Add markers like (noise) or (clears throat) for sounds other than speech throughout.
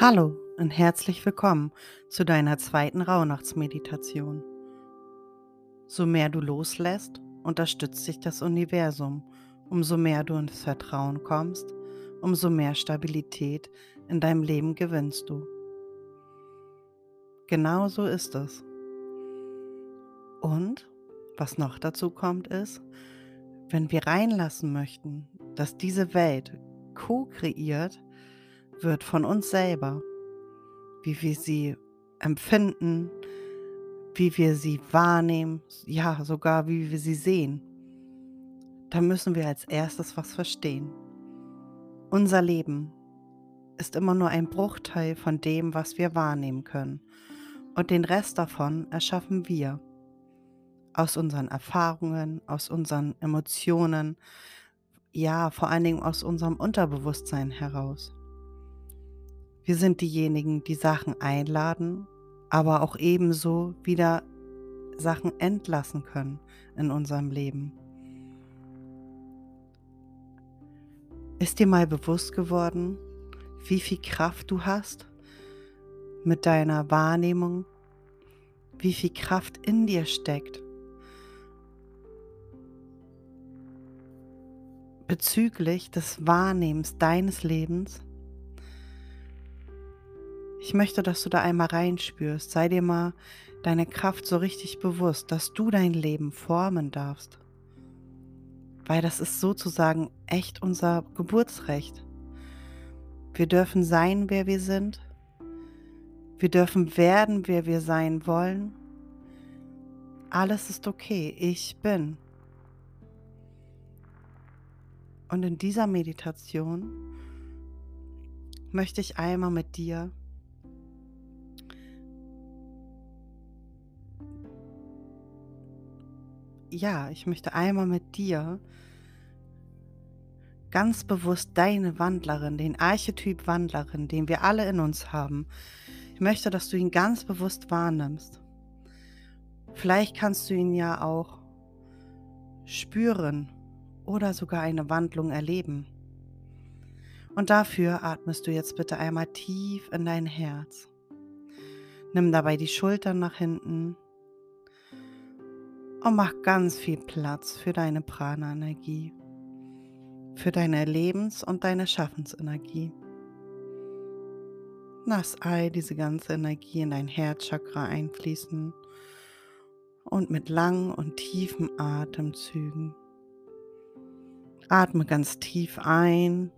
Hallo und herzlich willkommen zu deiner zweiten Rauhnachtsmeditation. So mehr du loslässt, unterstützt dich das Universum. Umso mehr du ins Vertrauen kommst, umso mehr Stabilität in deinem Leben gewinnst du. Genau so ist es. Und was noch dazu kommt, ist, wenn wir reinlassen möchten, dass diese Welt co-kreiert wird von uns selber, wie wir sie empfinden, wie wir sie wahrnehmen, ja sogar wie wir sie sehen, da müssen wir als erstes was verstehen. Unser Leben ist immer nur ein Bruchteil von dem, was wir wahrnehmen können. Und den Rest davon erschaffen wir. Aus unseren Erfahrungen, aus unseren Emotionen, ja, vor allen Dingen aus unserem Unterbewusstsein heraus. Wir sind diejenigen, die Sachen einladen, aber auch ebenso wieder Sachen entlassen können in unserem Leben. Ist dir mal bewusst geworden, wie viel Kraft du hast mit deiner Wahrnehmung, wie viel Kraft in dir steckt bezüglich des Wahrnehmens deines Lebens? Ich möchte, dass du da einmal reinspürst. Sei dir mal deine Kraft so richtig bewusst, dass du dein Leben formen darfst. Weil das ist sozusagen echt unser Geburtsrecht. Wir dürfen sein, wer wir sind. Wir dürfen werden, wer wir sein wollen. Alles ist okay. Ich bin. Und in dieser Meditation möchte ich einmal mit dir ja, ich möchte einmal mit dir ganz bewusst deine Wandlerin, den Archetyp Wandlerin, den wir alle in uns haben. Ich möchte, dass du ihn ganz bewusst wahrnimmst. Vielleicht kannst du ihn ja auch spüren oder sogar eine Wandlung erleben. Und dafür atmest du jetzt bitte einmal tief in dein Herz. Nimm dabei die Schultern nach hinten und mach ganz viel Platz für deine Prana-Energie, für deine Lebens- und deine Schaffensenergie. Lass all diese ganze Energie in dein Herzchakra einfließen und mit langen und tiefen Atemzügen. Atme ganz tief ein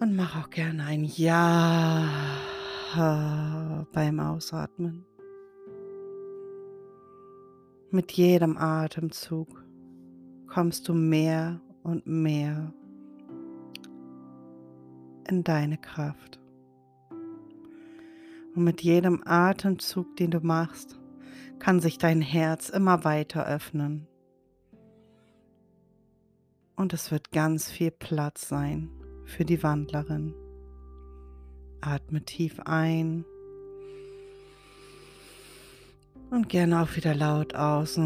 und mach auch gerne ein Ja beim Ausatmen. Mit jedem Atemzug kommst du mehr und mehr in deine Kraft. Und mit jedem Atemzug, den du machst, kann sich dein Herz immer weiter öffnen. Und es wird ganz viel Platz sein für die Wandlerin. Atme tief ein und gerne auch wieder laut aus.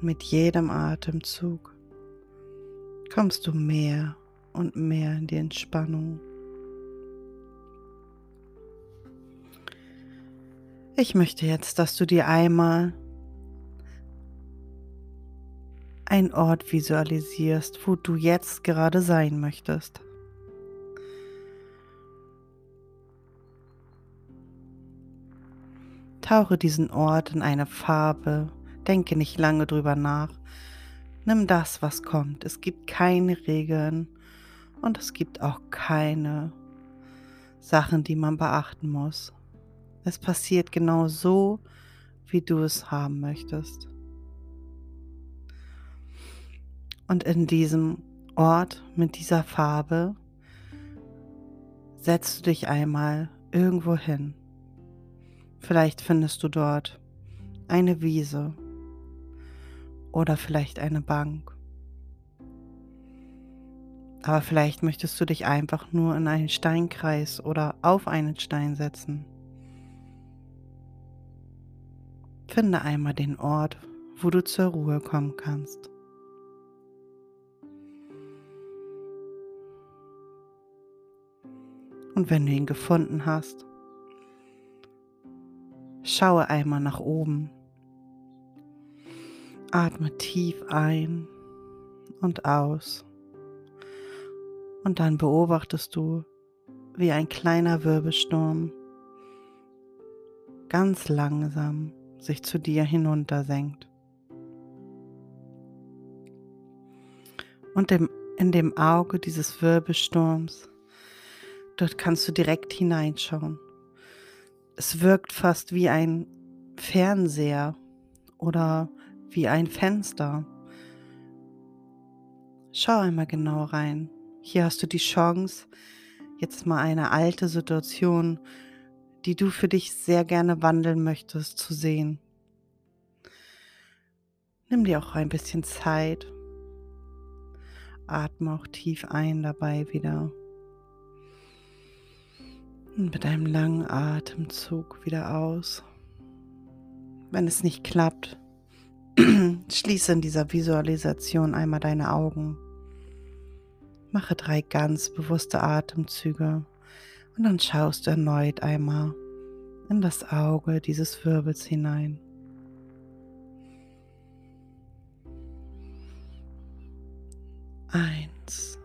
Mit jedem Atemzug kommst du mehr und mehr in die Entspannung. Ich möchte jetzt, dass du dir einmal einen Ort visualisierst, wo du jetzt gerade sein möchtest. Tauche diesen Ort in eine Farbe, denke nicht lange drüber nach. Nimm das, was kommt. Es gibt keine Regeln und es gibt auch keine Sachen, die man beachten muss. Es passiert genau so, wie du es haben möchtest. Und in diesem Ort mit dieser Farbe setzt du dich einmal irgendwo hin. Vielleicht findest du dort eine Wiese oder vielleicht eine Bank. Aber vielleicht möchtest du dich einfach nur in einen Steinkreis oder auf einen Stein setzen. Finde einmal den Ort, wo du zur Ruhe kommen kannst. Und wenn du ihn gefunden hast, schaue einmal nach oben. Atme tief ein und aus. Und dann beobachtest du, wie ein kleiner Wirbelsturm ganz langsam sich zu dir hinuntersenkt. Und in dem Auge dieses Wirbelsturms Dort kannst du direkt hineinschauen. Es wirkt fast wie ein Fernseher oder wie ein Fenster. Schau einmal genau rein. Hier hast du die Chance, jetzt mal eine alte Situation, die du für dich sehr gerne wandeln möchtest, zu sehen. Nimm dir auch ein bisschen Zeit. Atme auch tief ein dabei wieder. Und mit einem langen Atemzug wieder aus. Wenn es nicht klappt, (clears throat) schließe in dieser Visualisation einmal deine Augen. Mache drei ganz bewusste Atemzüge und dann schaust du erneut einmal in das Auge dieses Wirbels hinein. Eins.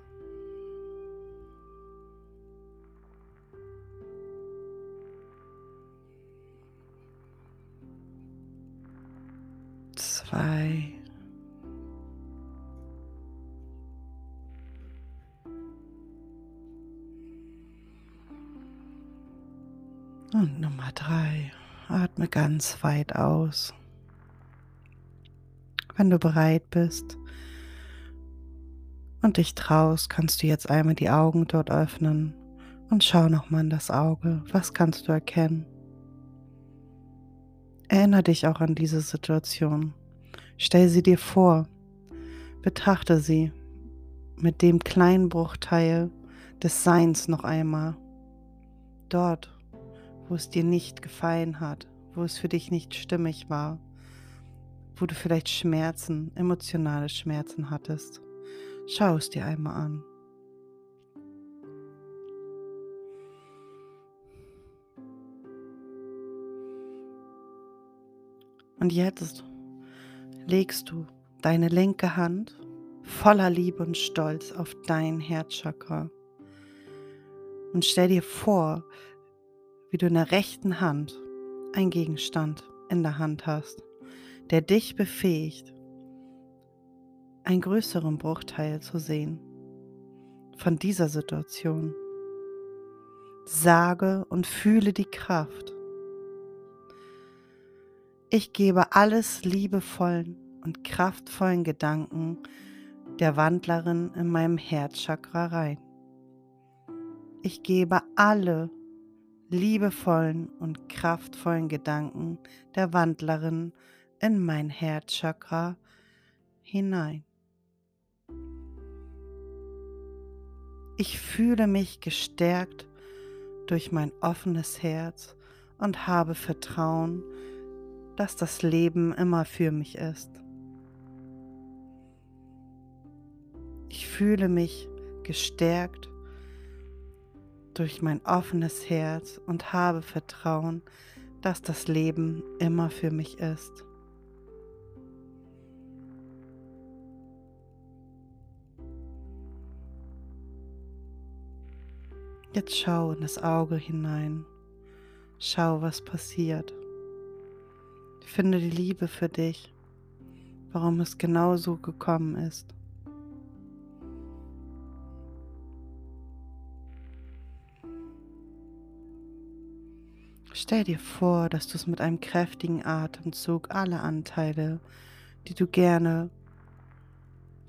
Zwei. Und Nummer drei. Atme ganz weit aus. Wenn du bereit bist und dich traust, kannst du jetzt einmal die Augen dort öffnen und schau nochmal in das Auge. Was kannst du erkennen? Erinnere dich auch an diese Situation. Stell sie dir vor, betrachte sie mit dem kleinen Bruchteil des Seins noch einmal. Dort, wo es dir nicht gefallen hat, wo es für dich nicht stimmig war, wo du vielleicht Schmerzen, emotionale Schmerzen hattest. Schau es dir einmal an. Und jetzt legst du deine linke Hand voller Liebe und Stolz auf dein Herzchakra und stell dir vor, wie du in der rechten Hand einen Gegenstand in der Hand hast, der dich befähigt, einen größeren Bruchteil zu sehen von dieser Situation. Sage und fühle die Kraft, ich gebe alles liebevollen und kraftvollen Gedanken der Wandlerin in meinem Herzchakra rein. Ich gebe alle liebevollen und kraftvollen Gedanken der Wandlerin in mein Herzchakra hinein. Ich fühle mich gestärkt durch mein offenes Herz und habe Vertrauen dass das Leben immer für mich ist. Ich fühle mich gestärkt durch mein offenes Herz und habe Vertrauen, dass das Leben immer für mich ist. Jetzt schau in das Auge hinein. Schau, was passiert. Finde die Liebe für dich, warum es genau so gekommen ist. Stell dir vor, dass du es mit einem kräftigen Atemzug alle Anteile, die du gerne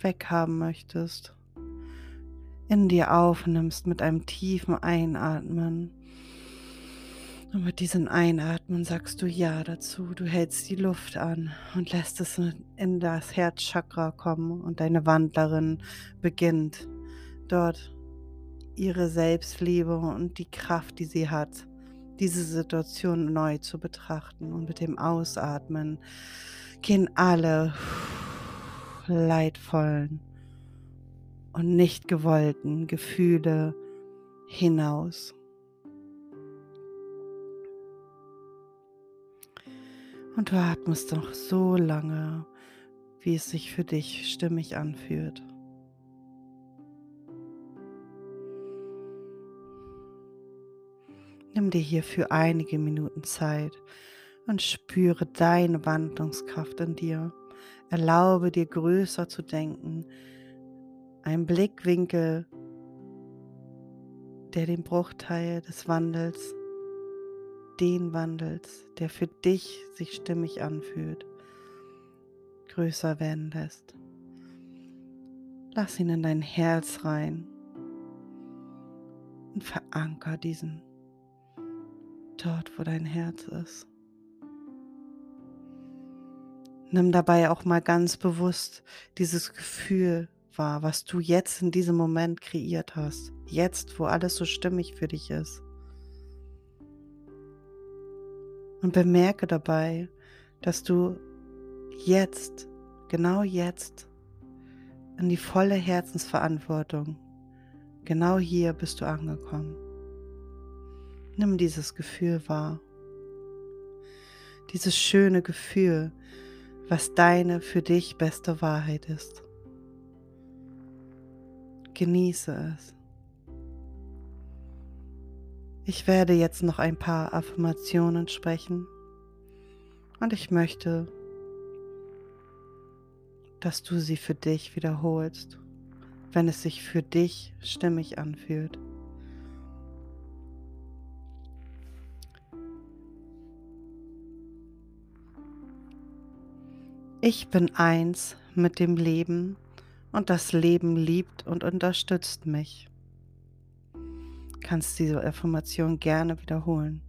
weghaben möchtest, in dir aufnimmst mit einem tiefen Einatmen und mit diesem Einatmen sagst du Ja dazu. Du hältst die Luft an und lässt es in das Herzchakra kommen und deine Wandlerin beginnt dort ihre Selbstliebe und die Kraft, die sie hat, diese Situation neu zu betrachten und mit dem Ausatmen gehen alle leidvollen und nicht gewollten Gefühle hinaus. Und du atmest noch so lange, wie es sich für dich stimmig anfühlt. Nimm dir hierfür einige Minuten Zeit und spüre deine Wandlungskraft in dir. Erlaube dir größer zu denken, ein Blickwinkel, der den Bruchteil des Wandels, den Wandels, der für dich sich stimmig anfühlt, größer werden lässt. Lass ihn in dein Herz rein und veranker diesen dort, wo dein Herz ist. Nimm dabei auch mal ganz bewusst dieses Gefühl wahr, was du jetzt in diesem Moment kreiert hast. Jetzt, wo alles so stimmig für dich ist. Und bemerke dabei, dass du jetzt, genau jetzt, in die volle Herzensverantwortung, genau hier bist du angekommen. Nimm dieses Gefühl wahr. Dieses schöne Gefühl, was deine für dich beste Wahrheit ist. Genieße es. Ich werde jetzt noch ein paar Affirmationen sprechen und ich möchte, dass du sie für dich wiederholst, wenn es sich für dich stimmig anfühlt. Ich bin eins mit dem Leben und das Leben liebt und unterstützt mich. Kannst diese Affirmation gerne wiederholen.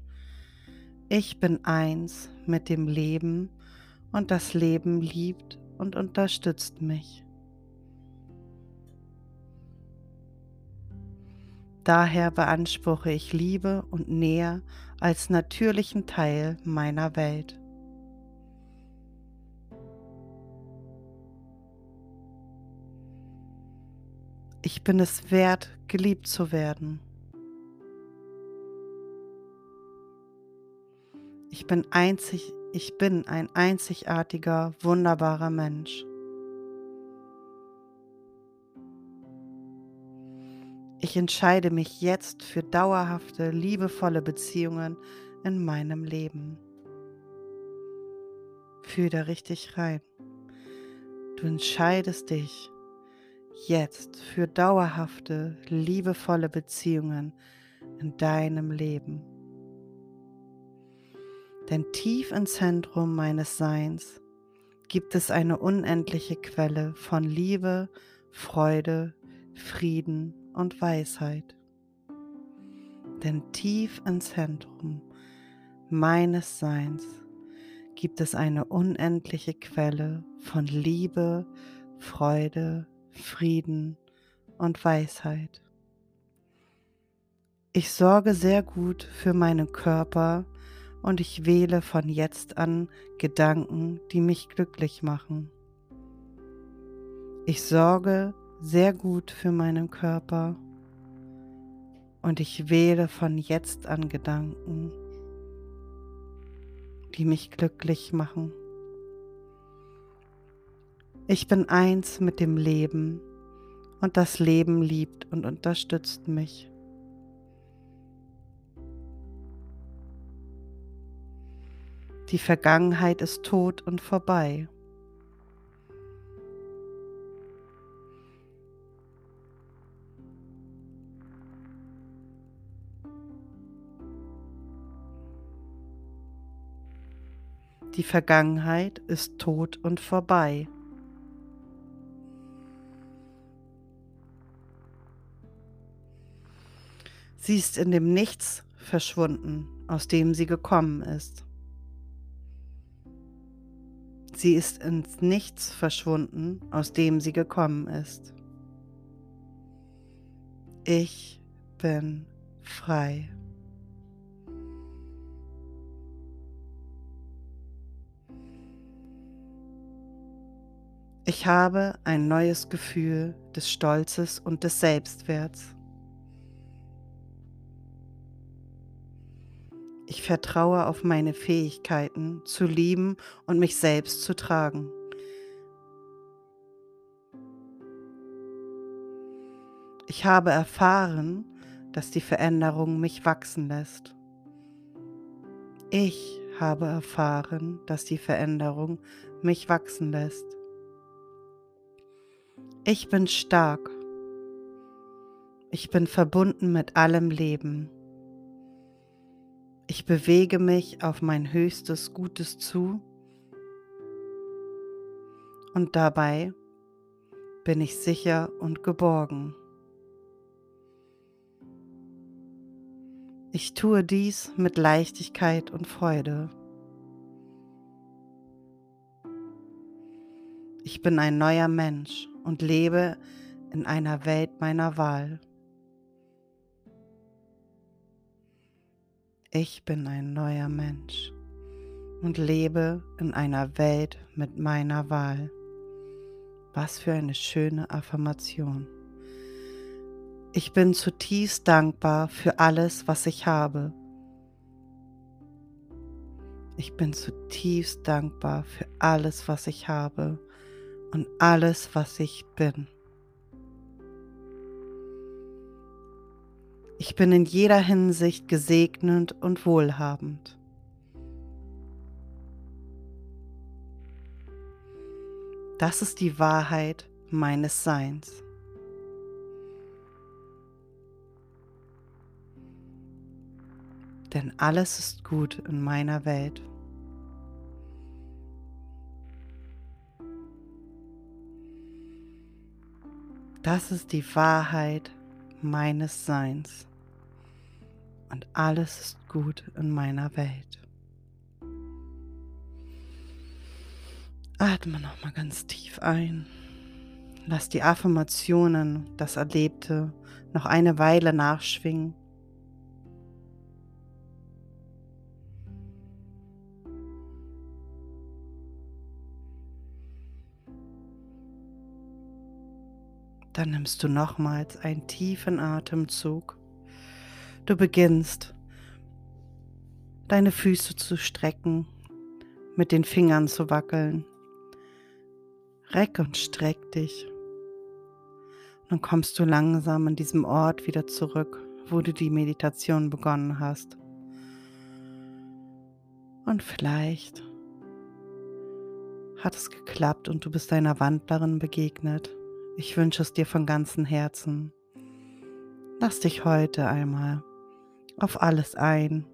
Ich bin eins mit dem Leben und das Leben liebt und unterstützt mich. Daher beanspruche ich Liebe und Nähe als natürlichen Teil meiner Welt. Ich bin es wert, geliebt zu werden. Ich bin einzig, ich bin ein einzigartiger, wunderbarer Mensch. Ich entscheide mich jetzt für dauerhafte, liebevolle Beziehungen in meinem Leben. Fühl da richtig rein. Du entscheidest dich jetzt für dauerhafte, liebevolle Beziehungen in deinem Leben. Denn tief im Zentrum meines Seins gibt es eine unendliche Quelle von Liebe, Freude, Frieden und Weisheit. Denn tief im Zentrum meines Seins gibt es eine unendliche Quelle von Liebe, Freude, Frieden und Weisheit. Ich sorge sehr gut für meinen Körper und ich wähle von jetzt an Gedanken, die mich glücklich machen. Ich sorge sehr gut für meinen Körper und ich wähle von jetzt an Gedanken, die mich glücklich machen. Ich bin eins mit dem Leben und das Leben liebt und unterstützt mich. Die Vergangenheit ist tot und vorbei. Die Vergangenheit ist tot und vorbei. Sie ist in dem Nichts verschwunden, aus dem sie gekommen ist. Sie ist ins Nichts verschwunden, aus dem sie gekommen ist. Ich bin frei. Ich habe ein neues Gefühl des Stolzes und des Selbstwerts. Ich vertraue auf meine Fähigkeiten zu lieben und mich selbst zu tragen. Ich habe erfahren, dass die Veränderung mich wachsen lässt. Ich habe erfahren, dass die Veränderung mich wachsen lässt. Ich bin stark. Ich bin verbunden mit allem Leben. Ich bewege mich auf mein höchstes Gutes zu und dabei bin ich sicher und geborgen. Ich tue dies mit Leichtigkeit und Freude. Ich bin ein neuer Mensch und lebe in einer Welt meiner Wahl. Ich bin ein neuer Mensch und lebe in einer Welt mit meiner Wahl. Was für eine schöne Affirmation. Ich bin zutiefst dankbar für alles, was ich habe. Ich bin zutiefst dankbar für alles, was ich habe und alles, was ich bin. Ich bin in jeder Hinsicht gesegnet und wohlhabend. Das ist die Wahrheit meines Seins. Denn alles ist gut in meiner Welt. Das ist die Wahrheit meines Seins. Und alles ist gut in meiner Welt. Atme nochmal ganz tief ein. Lass die Affirmationen, das Erlebte, noch eine Weile nachschwingen. Dann nimmst du nochmals einen tiefen Atemzug. Du beginnst deine Füße zu strecken, mit den Fingern zu wackeln. Reck und streck dich. Dann kommst du langsam an diesem Ort wieder zurück, wo du die Meditation begonnen hast. Und vielleicht hat es geklappt und du bist deiner Wandlerin begegnet. Ich wünsche es dir von ganzem Herzen. Lass dich heute einmal auf alles ein.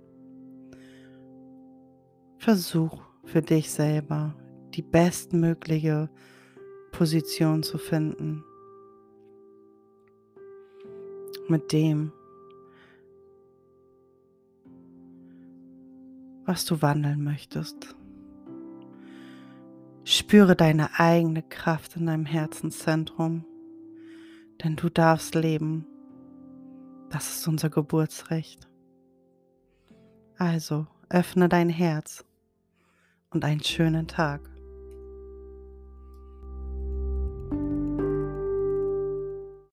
Versuch für dich selber die bestmögliche Position zu finden. Mit dem, was du wandeln möchtest. Spüre deine eigene Kraft in deinem Herzenszentrum, denn du darfst leben. Das ist unser Geburtsrecht. Also öffne dein Herz und einen schönen Tag.